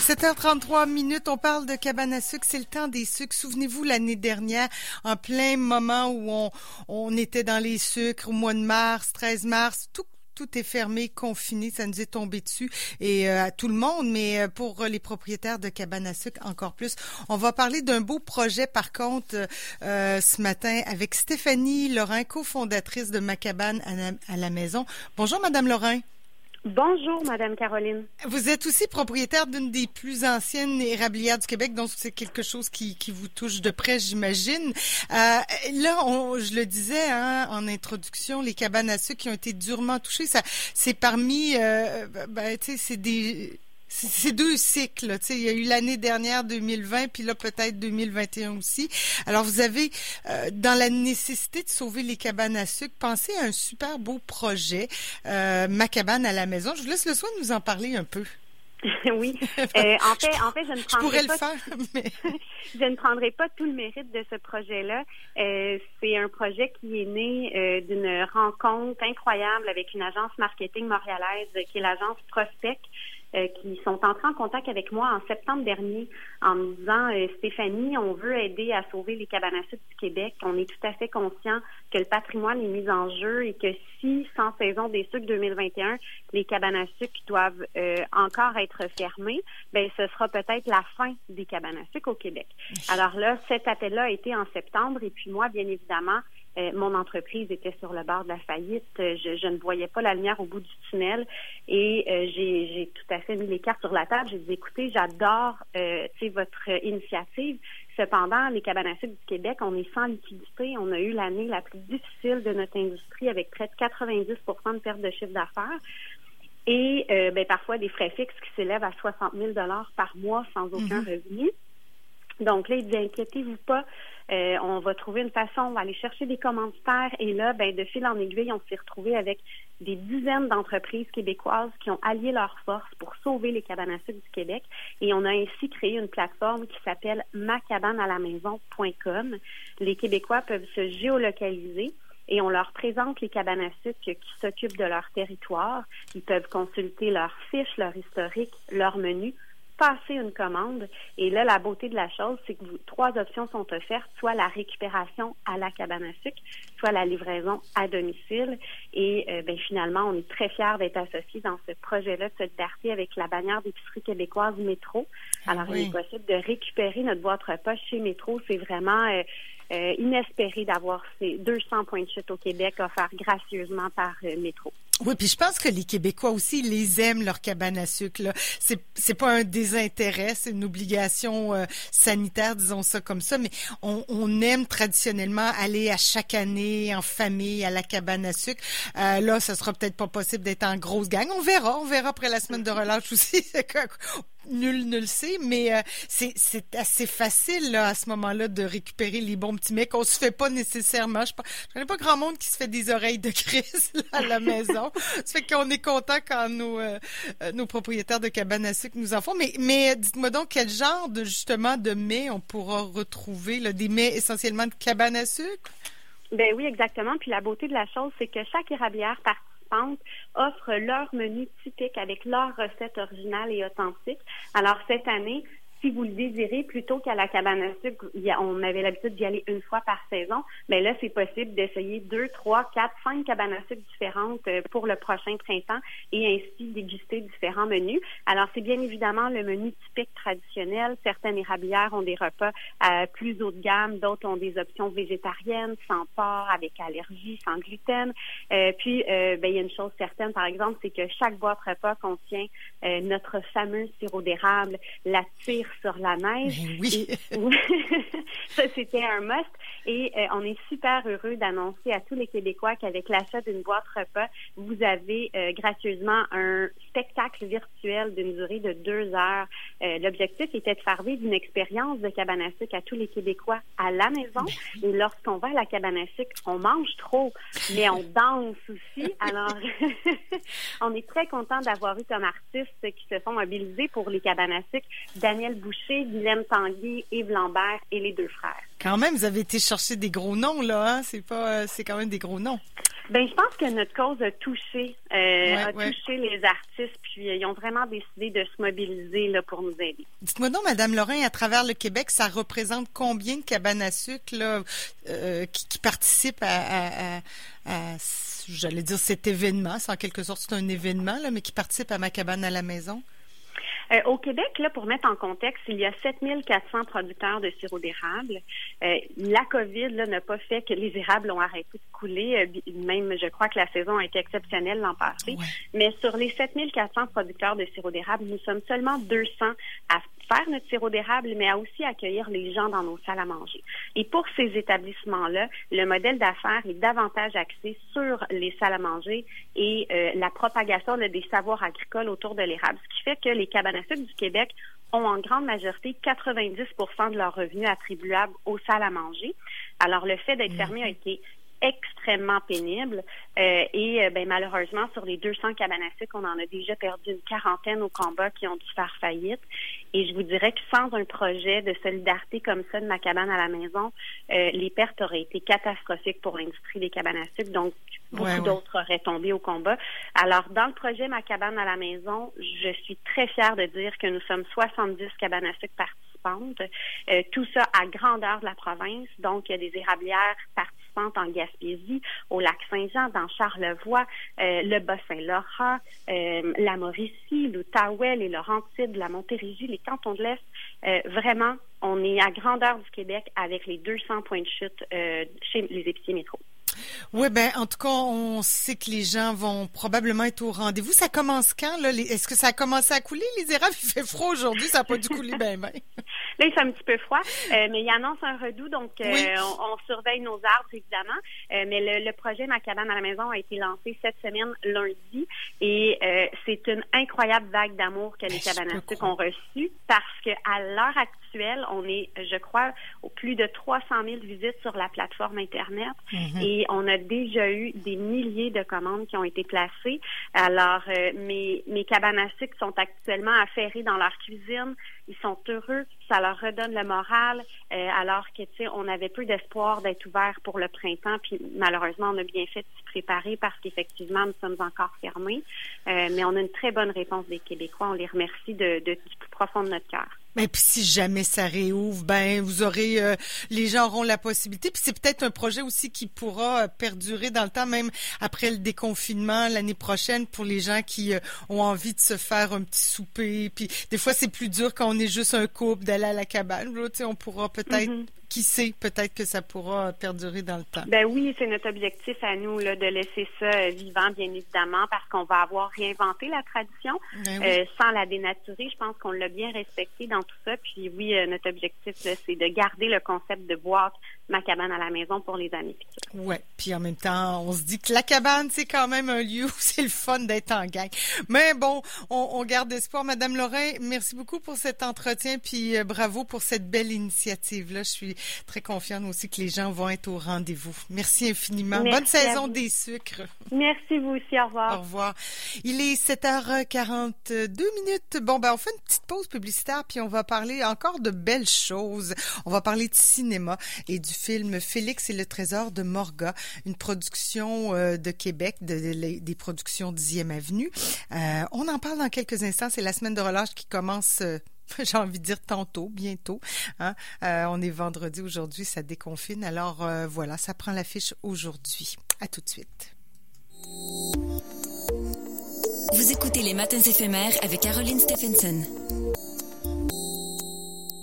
7h33 minutes, on parle de cabane à sucre, c'est le temps des sucres. Souvenez-vous l'année dernière, en plein moment où on, on était dans les sucres, au mois de mars, 13 mars, tout tout est fermé, confiné, ça nous est tombé dessus et euh, à tout le monde, mais euh, pour les propriétaires de cabanes à sucre encore plus. On va parler d'un beau projet par contre euh, ce matin avec Stéphanie Lorrain, cofondatrice de Ma cabane à la maison. Bonjour Madame Lorrain. Bonjour, Madame Caroline. Vous êtes aussi propriétaire d'une des plus anciennes érablières du Québec, donc c'est quelque chose qui, vous touche de près, j'imagine. Euh, là, on, je le disais hein, en introduction, les cabanes à sucre qui ont été durement touchées, ça, c'est parmi, euh, ben, c'est des c'est deux cycles. Tu sais, il y a eu l'année dernière 2020, puis là peut-être 2021 aussi. Alors vous avez, euh, dans la nécessité de sauver les cabanes à sucre, pensé à un super beau projet, euh, ma cabane à la maison. Je vous laisse le soin de nous en parler un peu. oui. Euh, en fait, en fait, je ne prendrai pas. Le faire, mais... je ne prendrai pas tout le mérite de ce projet-là. Euh, c'est un projet qui est né euh, d'une rencontre incroyable avec une agence marketing montréalaise qui est l'agence Prospect. Euh, qui sont entrés en contact avec moi en septembre dernier en me disant euh, Stéphanie, on veut aider à sauver les cabanes à sucre du Québec. On est tout à fait conscient que le patrimoine est mis en jeu et que si, sans saison des sucres 2021, les cabanes à sucre doivent euh, encore être fermées, ben ce sera peut-être la fin des cabanes à sucre au Québec. Alors là, cet appel-là a été en septembre et puis moi, bien évidemment, euh, mon entreprise était sur le bord de la faillite. Euh, je, ne voyais pas la lumière au bout du tunnel et euh, j'ai tout à fait mis les cartes sur la table. J'ai dit, écoutez, j'adore votre initiative. Cependant, les cabanes à sucre du Québec, on est sans liquidité. On a eu l'année la plus difficile de notre industrie avec près de 90% de perte de chiffre d'affaires et ben, parfois des frais fixes qui s'élèvent à 60 000 par mois sans aucun mm-hmm. revenu. Donc là, il dit inquiétez-vous pas, euh, on va trouver une façon, on va aller chercher des commanditaires et là, ben, de fil en aiguille, on s'est retrouvé avec des dizaines d'entreprises québécoises qui ont allié leurs forces pour sauver les cabanes à sucre du Québec et on a ainsi créé une plateforme qui s'appelle macabanealamaison.com. Les Québécois peuvent se géolocaliser et on leur présente les cabanes à sucre qui s'occupent de leur territoire. Ils peuvent consulter leurs fiches, leur historique, leur menu passer une commande. Et là, la beauté de la chose, c'est que trois options sont offertes, soit la récupération à la cabane à sucre, soit la livraison à domicile. Et euh, ben, finalement, on est très fiers d'être associés dans ce projet-là de solidarité avec la bannière d'épicerie québécoise Métro. Ah Alors, il est possible de récupérer notre boîte repas chez Métro. C'est vraiment... Euh, euh, inespéré d'avoir ces 200 points de chute au Québec offerts gracieusement par Métro. Oui, puis je pense que les Québécois aussi, les aiment leur cabane à sucre. C'est c'est pas un désintérêt, c'est une obligation euh, sanitaire, disons ça comme ça. Mais on, on, aime traditionnellement aller à chaque année en famille à la cabane à sucre. Euh, là, ça sera peut-être pas possible d'être en grosse gang. On verra, on verra après la semaine de relâche aussi. nul ne le sait, mais euh, c'est assez facile là, à ce moment-là de récupérer les bons petits mecs. On se fait pas nécessairement. Je, ne connais pas grand monde qui se fait des oreilles de crise à la maison. ça fait qu'on est content quand nos, euh, euh, nos propriétaires de cabanes à sucre nous en font. Mais, mais dites-moi donc quel genre de justement de mets on pourra retrouver là, des mets essentiellement de cabanes à sucre? Ben oui, exactement. Puis la beauté de la chose, c'est que chaque érablière partie offrent leur menu typique avec leur recette originale et authentique. Alors cette année, si vous le désirez, plutôt qu'à la cabane à sucre, on avait l'habitude d'y aller une fois par saison, mais là, c'est possible d'essayer deux, trois, quatre, cinq cabanes à sucre différentes euh, pour le prochain printemps et ainsi déguster différents menus. Alors, c'est bien évidemment le menu typique traditionnel. Certaines érablières ont des repas euh, plus haut de gamme, d'autres ont des options végétariennes, sans porc, avec allergie, sans gluten. Euh, puis, ben, il y a une chose certaine, par exemple, c'est que chaque boîte repas contient notre fameux sirop d'érable, la tire sur la neige. Ben oui. ça, c'était un must. Et euh, on est super heureux d'annoncer à tous les Québécois qu'avec l'achat d'une boîte repas, vous avez euh, gracieusement un spectacle virtuel d'une durée de deux heures. Euh, l'objectif était de faire vivre une expérience de cabane à sucre à tous les Québécois à la maison. Ben Et lorsqu'on va à la cabane à sucre, on mange trop, mais on danse aussi. Alors, on est très content d'avoir eu comme artistes qui se sont mobilisés pour les cabanes à sucre Daniel Boucher, Guylaine Tanguy, Yves Lambert et les deux frères. Quand même, vous avez été chercher des gros noms, là, hein? C'est pas, euh, c'est quand même des gros noms. Ben, je pense que notre cause a touché, euh, a touché les artistes, puis euh, ils ont vraiment décidé de se mobiliser là pour nous aider. Dites-moi donc, Madame Lorrain, à travers le Québec, ça représente combien de cabanes à sucre là, euh, qui, participent à, à, j'allais dire cet événement, c'est en quelque sorte c'est un événement là, mais qui participent à ma cabane à la maison? Euh, au Québec, là, pour mettre en contexte, il y a 7400 producteurs de sirop d'érable. Euh, la COVID n'a pas fait que les érables ont arrêté de couler. Euh, même, je crois que la saison a été exceptionnelle l'an passé. Mais sur les 7400 producteurs de sirop d'érable, nous sommes seulement 200 à faire notre sirop d'érable, mais à aussi accueillir les gens dans nos salles à manger. Et pour ces établissements-là, le modèle d'affaires est davantage axé sur les salles à manger et la propagation des savoirs agricoles autour de l'érable, ce qui fait que les cabanes du Québec ont en grande majorité 90% de leurs revenus attribuables aux salles à manger. Alors, le fait d'être fermé a mhm. été extrêmement pénible. Euh, et euh, ben, malheureusement, sur les 200 cabanes à sucre, on en a déjà perdu une quarantaine au combat qui ont dû faire faillite. Et je vous dirais que sans un projet de solidarité comme ça de ma cabane à la maison, euh, les pertes auraient été catastrophiques pour l'industrie des cabanes à sucre. Donc, beaucoup d'autres auraient tombé au combat. Alors, dans le projet Ma cabane à la maison, je suis très fière de dire que nous sommes 70 cabanes à sucre participantes. Euh, tout ça à grandeur de la province. Donc, il y a des érablières en Gaspésie, au lac Saint-Jean, dans Charlevoix, euh, le Bas-Saint-Laurent, euh, la Mauricie, l'Outaouais, les Laurentides, la Montérégie, les cantons de l'Est. vraiment, on est à grandeur du Québec avec les 200 points de chute chez les épiciers métro. Oui, ben en tout cas, on sait que les gens vont probablement être au rendez-vous. Ça commence quand là Est-ce que ça a commencé à couler? Les érables Il fait froid aujourd'hui, ça n'a pas dû couler ben ben. Là, il fait un petit peu froid, euh, mais il annonce un redout, donc euh, on, surveille nos arbres évidemment. Euh, mais le, projet Ma cabane à la maison a été lancé cette semaine lundi et c'est une incroyable vague d'amour que les ben, cabanastiques ont reçue parce que à l'heure actuelle, on est, je crois, au plus de 300 000 visites sur la plateforme internet mm-hmm. et on a déjà eu des milliers de commandes qui ont été placées. Alors, mes, mes cabanastiques sont actuellement affairés dans leur cuisine. Ils sont heureux ça leur redonne le moral, euh, alors que, tu sais, on avait peu d'espoir d'être ouvert pour le printemps, puis malheureusement, on a bien fait de s'y préparer parce qu'effectivement, nous sommes encore fermés, euh, mais on a une très bonne réponse des Québécois. On les remercie de, de du profond de notre cœur. Mais puis si jamais ça réouvre, ben vous aurez, euh, les gens auront la possibilité. Puis c'est peut-être un projet aussi qui pourra perdurer dans le temps, même après le déconfinement l'année prochaine, pour les gens qui ont envie de se faire un petit souper. Puis des fois c'est plus dur quand on est juste un couple d'aller à la cabane. on pourra peut-être mm-hmm qui sait, peut-être que ça pourra perdurer dans le temps. Ben oui, c'est notre objectif à nous là, de laisser ça vivant, bien évidemment, parce qu'on va avoir réinventé la tradition ben euh, sans la dénaturer. Je pense qu'on l'a bien respecté dans tout ça. Puis oui, euh, notre objectif, c'est de garder le concept de boîte ma cabane à la maison pour les années futures. Ouais, puis en même temps, on se dit que la cabane, c'est quand même un lieu où c'est le fun d'être en gang. Mais bon, on, garde espoir. Madame Lorrain, merci beaucoup pour cet entretien, puis euh, bravo pour cette belle initiative-là. Je suis très confiante aussi que les gens vont être au rendez-vous. Merci infiniment. Bonne saison des sucres. Merci vous aussi. Au revoir. Au revoir. Il est 7h42 minutes. Bon, ben, on fait une petite pause publicitaire puis on va parler encore de belles choses. On va parler de cinéma et du film Félix et le trésor de Morga, une production euh, de Québec, des productions 10e Avenue. Euh, on en parle dans quelques instants. C'est la semaine de relâche qui commence euh, j'ai envie de dire tantôt, bientôt. Hein. On est vendredi aujourd'hui, ça déconfine. Alors voilà, ça prend l'affiche aujourd'hui. À tout de suite. Vous écoutez les matins éphémères avec Caroline Stephenson.